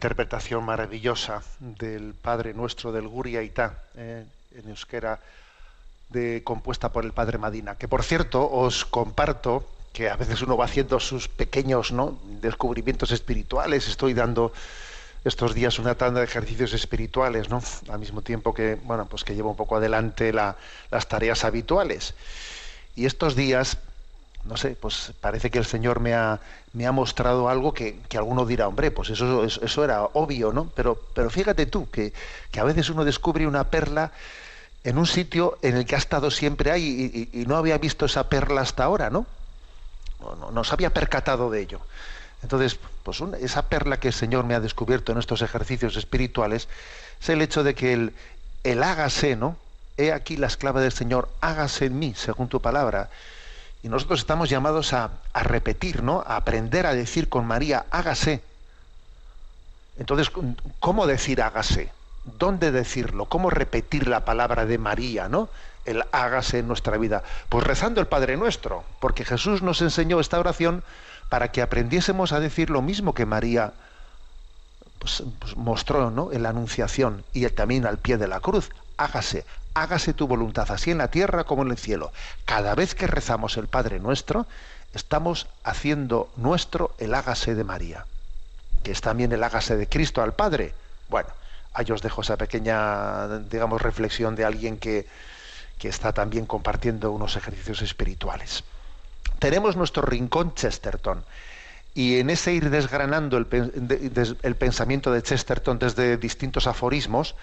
Interpretación maravillosa del Padre Nuestro del Guria Itá, eh, en euskera, de, compuesta por el Padre Madina, que por cierto os comparto que a veces uno va haciendo sus pequeños ¿no? descubrimientos espirituales. Estoy dando estos días una tanda de ejercicios espirituales, ¿no? Al mismo tiempo que, bueno, pues que llevo un poco adelante la- las tareas habituales. Y estos días, no sé, pues parece que el Señor me ha, me ha mostrado algo que, que alguno dirá, hombre, pues eso, eso, eso era obvio, ¿no? Pero, pero fíjate tú, que, que a veces uno descubre una perla en un sitio en el que ha estado siempre ahí y, y- no había visto esa perla hasta ahora, ¿no? No, no, había percatado de ello. Entonces, pues esa perla que el Señor me ha descubierto en estos ejercicios espirituales es el hecho de que el, el hágase, ¿no? He aquí la esclava del Señor, hágase en mí, según tu palabra. Y nosotros estamos llamados a, a repetir, ¿no? A aprender a decir con María, hágase. Entonces, ¿cómo decir hágase? ¿Dónde decirlo? ¿Cómo repetir la palabra de María, ¿no? El hágase en nuestra vida. Pues rezando el Padre Nuestro, porque Jesús nos enseñó esta oración para que aprendiésemos a decir lo mismo que María pues, pues, mostró ¿no? en la Anunciación y también al pie de la cruz. Hágase, hágase tu voluntad, así en la tierra como en el cielo. Cada vez que rezamos el Padre Nuestro, estamos haciendo nuestro el hágase de María, que es también el hágase de Cristo al Padre. Bueno, ahí os dejo esa pequeña, digamos, reflexión de alguien que, que está también compartiendo unos ejercicios espirituales. Tenemos nuestro rincón Chesterton. Y en ese ir desgranando el, pensamiento de Chesterton desde distintos aforismos,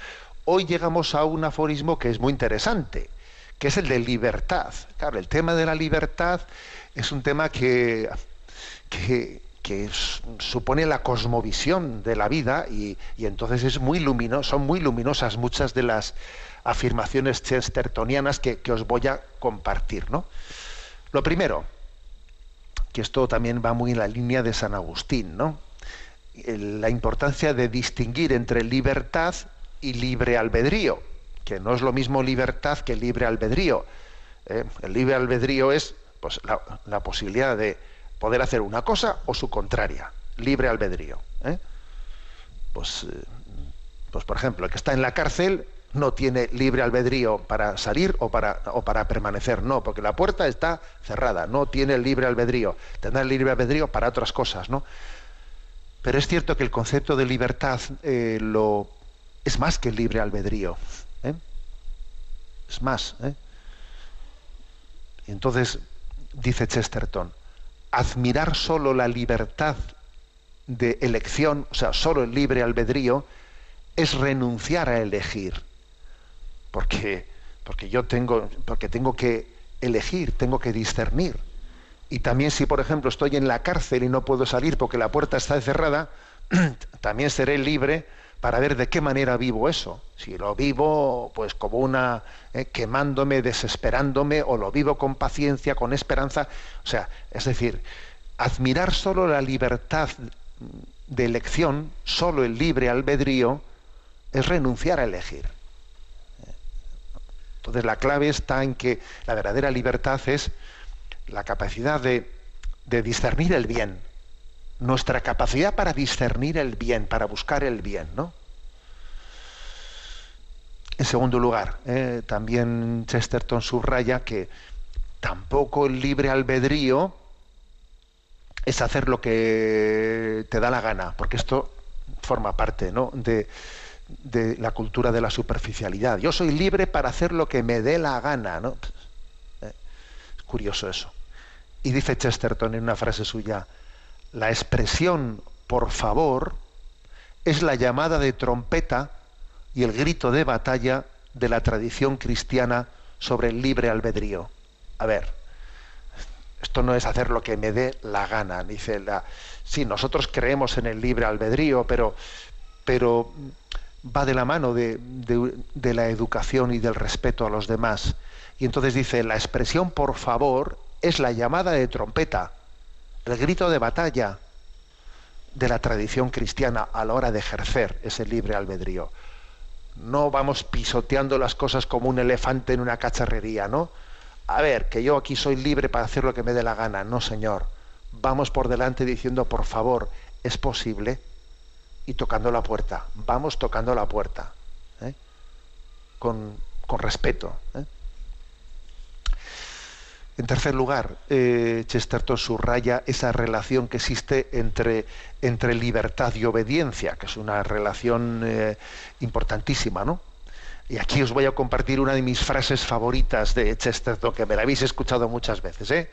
hoy llegamos a un aforismo que es muy interesante, que es el de libertad. Claro, el tema de la libertad es un tema que, que, supone la cosmovisión de la vida y, entonces es muy lumino, son muy luminosas muchas de las afirmaciones chestertonianas que, que os voy a compartir. ¿no? Lo primero, que esto también va muy en la línea de San Agustín, ¿no? La importancia de distinguir entre libertad y libre albedrío, que no es lo mismo libertad que libre albedrío. ¿eh? El libre albedrío es pues, la, posibilidad de poder hacer una cosa o su contraria, libre albedrío. ¿eh? Pues, eh, pues, por ejemplo, el que está en la cárcel no tiene libre albedrío para salir o para, o para permanecer, no, porque la puerta está cerrada, no tiene libre albedrío, tendrá libre albedrío para otras cosas, ¿no? Pero es cierto que el concepto de libertad eh, lo, es más que el libre albedrío, ¿eh? es más. ¿eh? Entonces, dice Chesterton, admirar solo la libertad de elección, o sea, solo el libre albedrío, es renunciar a elegir. Porque, porque yo tengo, porque tengo que elegir, tengo que discernir. Y también si, por ejemplo, estoy en la cárcel y no puedo salir porque la puerta está cerrada, también seré libre para ver de qué manera vivo eso. Si lo vivo pues como una eh, quemándome, desesperándome, o lo vivo con paciencia, con esperanza. O sea, es decir, admirar solo la libertad de elección, solo el libre albedrío, es renunciar a elegir. Entonces la clave está en que la verdadera libertad es la capacidad de, de discernir el bien, nuestra capacidad para discernir el bien, para buscar el bien, ¿no? En segundo lugar, eh, también Chesterton subraya que tampoco el libre albedrío es hacer lo que te da la gana, porque esto forma parte ¿no? de, de la cultura de la superficialidad. Yo soy libre para hacer lo que me dé la gana, ¿no? Eh, Es curioso eso. Y dice Chesterton en una frase suya, la expresión por favor es la llamada de trompeta y el grito de batalla de la tradición cristiana sobre el libre albedrío. A ver, esto no es hacer lo que me dé la gana. Dice la, sí, nosotros creemos en el libre albedrío, pero, pero va de la mano de, de, de la educación y del respeto a los demás. Y entonces dice, la expresión por favor es la llamada de trompeta, el grito de batalla de la tradición cristiana a la hora de ejercer ese libre albedrío. No vamos pisoteando las cosas como un elefante en una cacharrería, ¿no? A ver, que yo aquí soy libre para hacer lo que me dé la gana. No, señor. Vamos por delante diciendo, por favor, es posible, y tocando la puerta. Vamos tocando la puerta. ¿eh? Con, con, respeto. ¿eh? En tercer lugar, eh, Chesterton subraya esa relación que existe entre, entre libertad y obediencia, que es una relación eh, importantísima, ¿no? Y aquí os voy a compartir una de mis frases favoritas de Chesterton, que me la habéis escuchado muchas veces. ¿eh?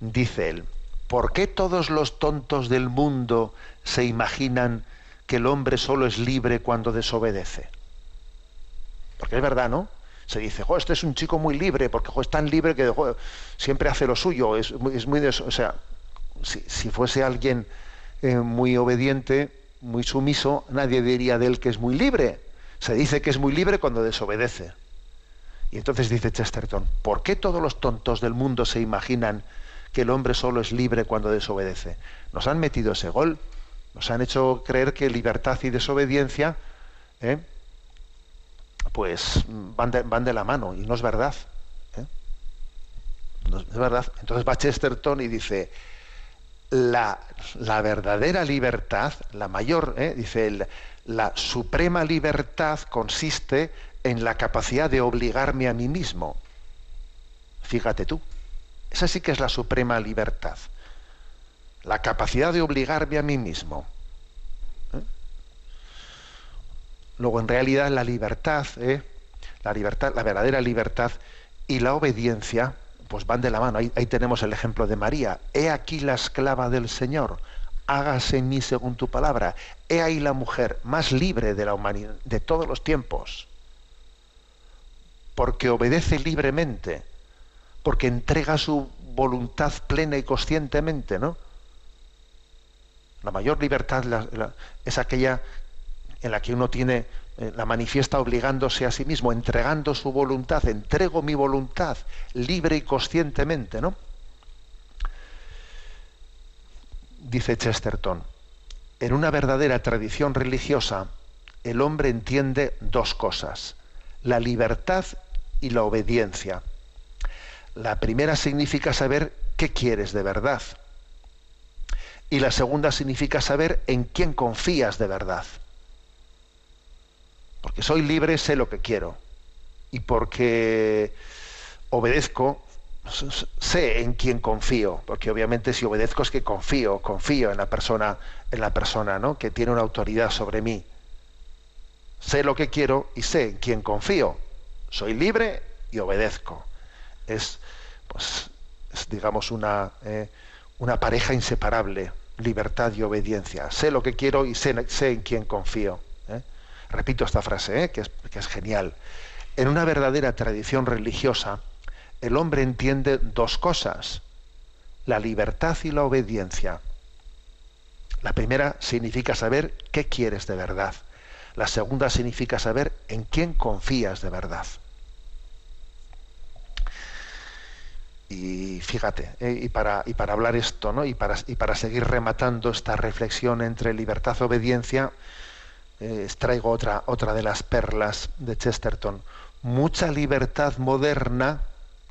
Dice él, ¿por qué todos los tontos del mundo se imaginan que el hombre solo es libre cuando desobedece? Porque es verdad, ¿no? Se dice, este es un chico muy libre, porque es tan libre que siempre hace lo suyo, es, es muy, o sea, si, si fuese alguien eh, muy obediente, muy sumiso, nadie diría de él que es muy libre. Se dice que es muy libre cuando desobedece. Y entonces dice Chesterton, ¿por qué todos los tontos del mundo se imaginan que el hombre solo es libre cuando desobedece? Nos han metido ese gol, nos han hecho creer que libertad y desobediencia ¿eh? Pues van de, van de, la mano y no es verdad. ¿eh? No es verdad. Entonces va Chesterton y dice, la, la verdadera libertad, la mayor, ¿eh? dice, la suprema libertad consiste en la capacidad de obligarme a mí mismo. Fíjate tú, esa sí que es la suprema libertad. La capacidad de obligarme a mí mismo. Luego, en realidad, la libertad, ¿eh? la libertad, la verdadera libertad y la obediencia, pues van de la mano. Ahí, ahí, tenemos el ejemplo de María. He aquí la esclava del Señor. Hágase en mí según tu palabra. He ahí la mujer más libre de la humanidad, de todos los tiempos. Porque obedece libremente, porque entrega su voluntad plena y conscientemente, ¿no? La mayor libertad es aquella en la que uno tiene eh, la manifiesta obligándose a sí mismo, entregando su voluntad, entrego mi voluntad libre y conscientemente, ¿no? Dice Chesterton, en una verdadera tradición religiosa, el hombre entiende dos cosas, la libertad y la obediencia. La primera significa saber qué quieres de verdad. Y la segunda significa saber en quién confías de verdad. Porque soy libre, sé lo que quiero. Y porque obedezco, sé en quién confío. Porque obviamente si obedezco es que confío, confío en la persona, en la persona, ¿no? que tiene una autoridad sobre mí. Sé lo que quiero y sé en quién confío. Soy libre y obedezco. Es, pues, es digamos, una, eh, una pareja inseparable, libertad y obediencia. Sé lo que quiero y sé, sé en quién confío. Repito esta frase, ¿eh? que, es, genial. En una verdadera tradición religiosa, el hombre entiende dos cosas, la libertad y la obediencia. La primera significa saber qué quieres de verdad. La segunda significa saber en quién confías de verdad. Y fíjate, eh, y, para, hablar esto, ¿no? y, para, y para seguir rematando esta reflexión entre libertad y obediencia, extraigo otra, otra de las perlas de Chesterton. Mucha libertad moderna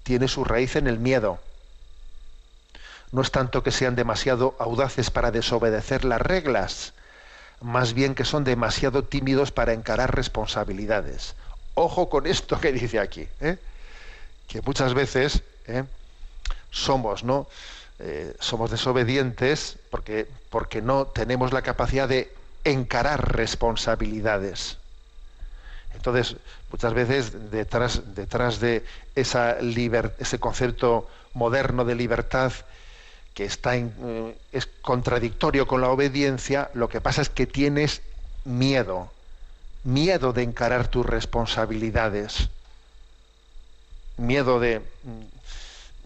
tiene su raíz en el miedo. No es tanto que sean demasiado audaces para desobedecer las reglas, más bien que son demasiado tímidos para encarar responsabilidades. Ojo con esto que dice aquí, ¿eh? que muchas veces ¿eh? somos, ¿no? Eh, somos desobedientes porque, porque no tenemos la capacidad de encarar responsabilidades. Entonces, muchas veces detrás, detrás de esa ese concepto moderno de libertad que está eh, es contradictorio con la obediencia, lo que pasa es que tienes miedo, miedo de encarar tus responsabilidades, miedo de,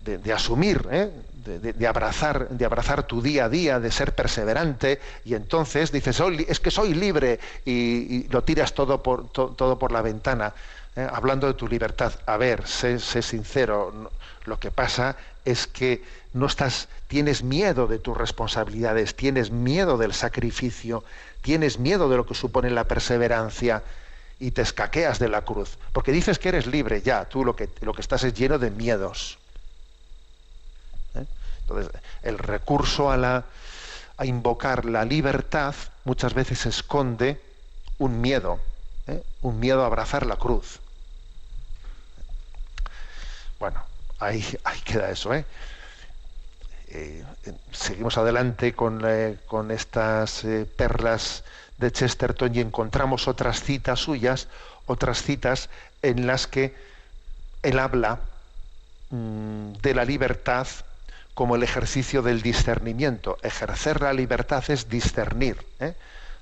de, de asumir, ¿eh? De, abrazar, de abrazar tu día a día, de ser perseverante, y entonces dices, es que soy libre, y, lo tiras todo por, to, todo por la ventana, ¿eh? hablando de tu libertad. A ver, sé, sé sincero, lo que pasa es que no estás, tienes miedo de tus responsabilidades, tienes miedo del sacrificio, tienes miedo de lo que supone la perseverancia y te escaqueas de la cruz, porque dices que eres libre, ya, tú lo que, lo que estás es lleno de miedos. Entonces, el recurso a la, a invocar la libertad muchas veces esconde un miedo, ¿eh? un miedo a abrazar la cruz. Bueno, ahí, ahí queda eso. ¿eh? Eh, seguimos adelante con, eh, con estas perlas de Chesterton y encontramos otras citas suyas, otras citas en las que él habla mm, de la libertad como el ejercicio del discernimiento. Ejercer la libertad es discernir. ¿eh?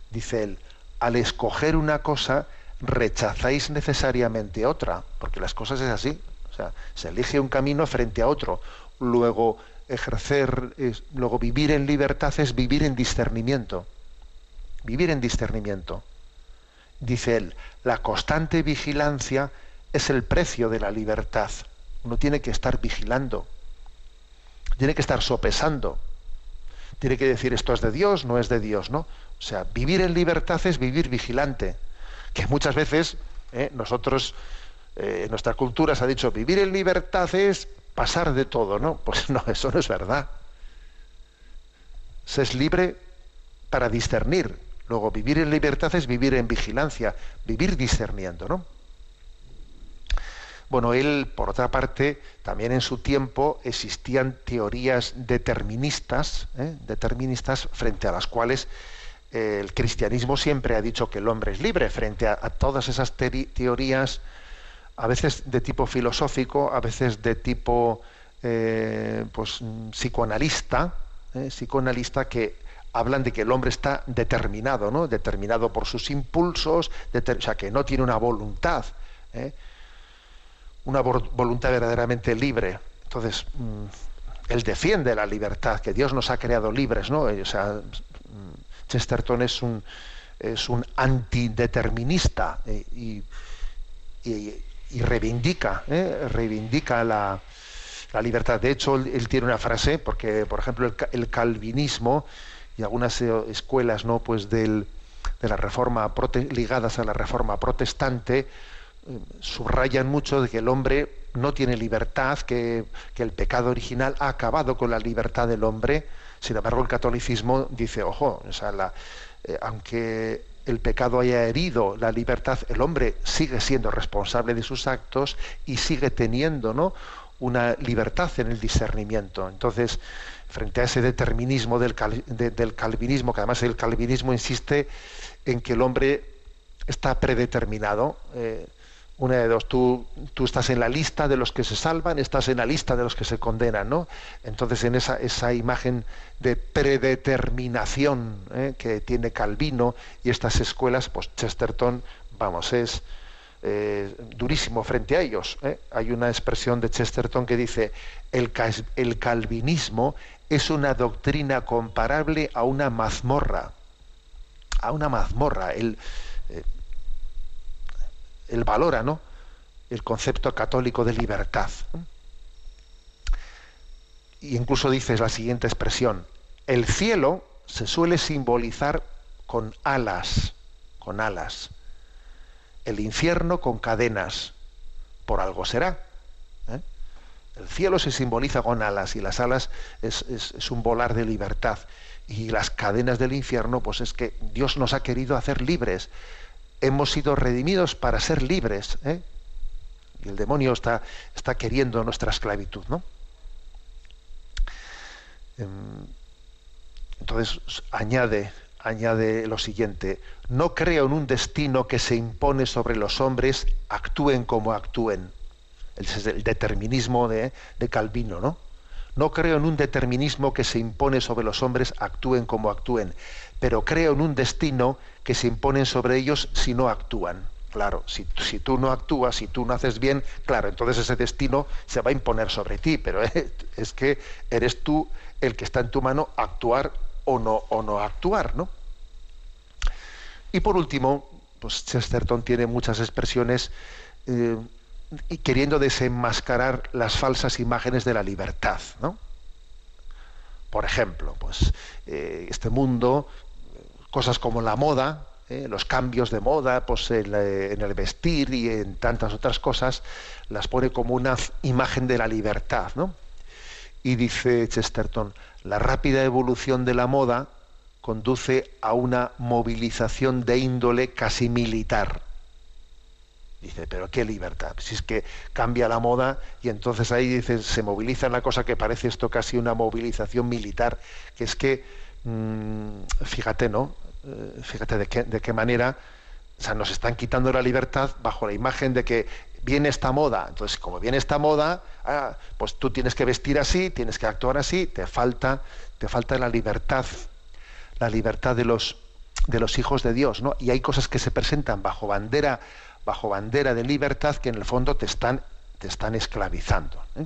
Dice él, al escoger una cosa rechazáis necesariamente otra, porque las cosas es así. O sea, se elige un camino frente a otro. Luego ejercer, luego vivir en libertad es vivir en discernimiento. Vivir en discernimiento. Dice él, la constante vigilancia es el precio de la libertad. Uno tiene que estar vigilando, tiene que estar sopesando, tiene que decir esto es de Dios, no es de Dios, ¿no? O sea, vivir en libertad es vivir vigilante, que muchas veces ¿eh? nosotros, eh, en nuestra cultura se ha dicho, vivir en libertad es pasar de todo, ¿no? Pues no, eso no es verdad. Se es libre para discernir. Luego, vivir en libertad es vivir en vigilancia, vivir discerniendo, ¿no? Bueno, él, por otra parte, también en su tiempo existían teorías deterministas, ¿eh? deterministas frente a las cuales eh, el cristianismo siempre ha dicho que el hombre es libre, frente a, todas esas teorías, a veces de tipo filosófico, a veces de tipo eh, pues, psicoanalista, psicoanalista que hablan de que el hombre está determinado, ¿no? determinado por sus impulsos, o sea, que no tiene una voluntad. Una vol- voluntad verdaderamente libre. Entonces, mm, él defiende la libertad, que Dios nos ha creado libres, ¿no? O sea, mm, Chesterton es un, es un antideterminista eh, y, y- y reivindica, ¿eh? reivindica la, la libertad. De hecho, él, tiene una frase, porque, por ejemplo, el, el calvinismo y algunas eh, escuelas ¿no? pues del, de la reforma prote- ligadas a la reforma protestante eh, subrayan mucho de que el hombre no tiene libertad, que, que el pecado original ha acabado con la libertad del hombre. Sin embargo, el catolicismo dice, ojo, o sea, eh, aunque el pecado haya herido la libertad, el hombre sigue siendo responsable de sus actos y sigue teniendo ¿no? una libertad en el discernimiento. Entonces, frente a ese determinismo del, del calvinismo, que además el calvinismo insiste en que el hombre está predeterminado. eh, una de dos, tú, tú estás en la lista de los que se salvan, estás en la lista de los que se condenan, ¿no? Entonces, en esa, esa imagen de predeterminación ¿eh? que tiene Calvino y estas escuelas, pues Chesterton, vamos, es eh, durísimo frente a ellos. ¿eh? Hay una expresión de Chesterton que dice, el, el calvinismo es una doctrina comparable a una mazmorra, a una mazmorra. Eh, él valora ¿no? el concepto católico de libertad. Y incluso dice la siguiente expresión, el cielo se suele simbolizar con alas, con alas. El infierno con cadenas, por algo será. ¿eh? El cielo se simboliza con alas y las alas es un volar de libertad. Y las cadenas del infierno, pues es que Dios nos ha querido hacer libres. Hemos sido redimidos para ser libres. ¿eh? Y el demonio está, está queriendo nuestra esclavitud, ¿no? Em, Entonces añade, añade lo siguiente, no creo en un destino que se impone sobre los hombres, actúen como actúen. Ese es el determinismo de, de Calvino, ¿no? No creo en un determinismo que se impone sobre los hombres, actúen como actúen, pero creo en un destino que se impone sobre ellos si no actúan. Claro, si, tú no actúas, si tú no haces bien, claro, entonces ese destino se va a imponer sobre ti, pero es que eres tú el que está en tu mano actuar o no, o no actuar, ¿no? Y por último, pues Chesterton tiene muchas expresiones eh, y queriendo desenmascarar las falsas imágenes de la libertad, ¿no? Por ejemplo, pues eh, este mundo, cosas como la moda, eh, los cambios de moda, pues en, el vestir y en tantas otras cosas, las pone como una imagen de la libertad, ¿no? Y dice Chesterton, la rápida evolución de la moda conduce a una movilización de índole casi militar. Dice, pero qué libertad. Si es que cambia la moda y entonces ahí dice, se moviliza una cosa que parece esto casi una movilización militar, que es que, mm, fíjate, ¿no? Eh, fíjate de qué, de qué manera, o sea, nos están quitando la libertad bajo la imagen de que viene esta moda. Entonces, como viene esta moda, ah, pues tú tienes que vestir así, tienes que actuar así, te falta, te falta la libertad, la libertad de los de los hijos de Dios, ¿no? Y hay cosas que se presentan bajo bandera, bajo bandera de libertad que en el fondo te están, te están esclavizando. ¿eh?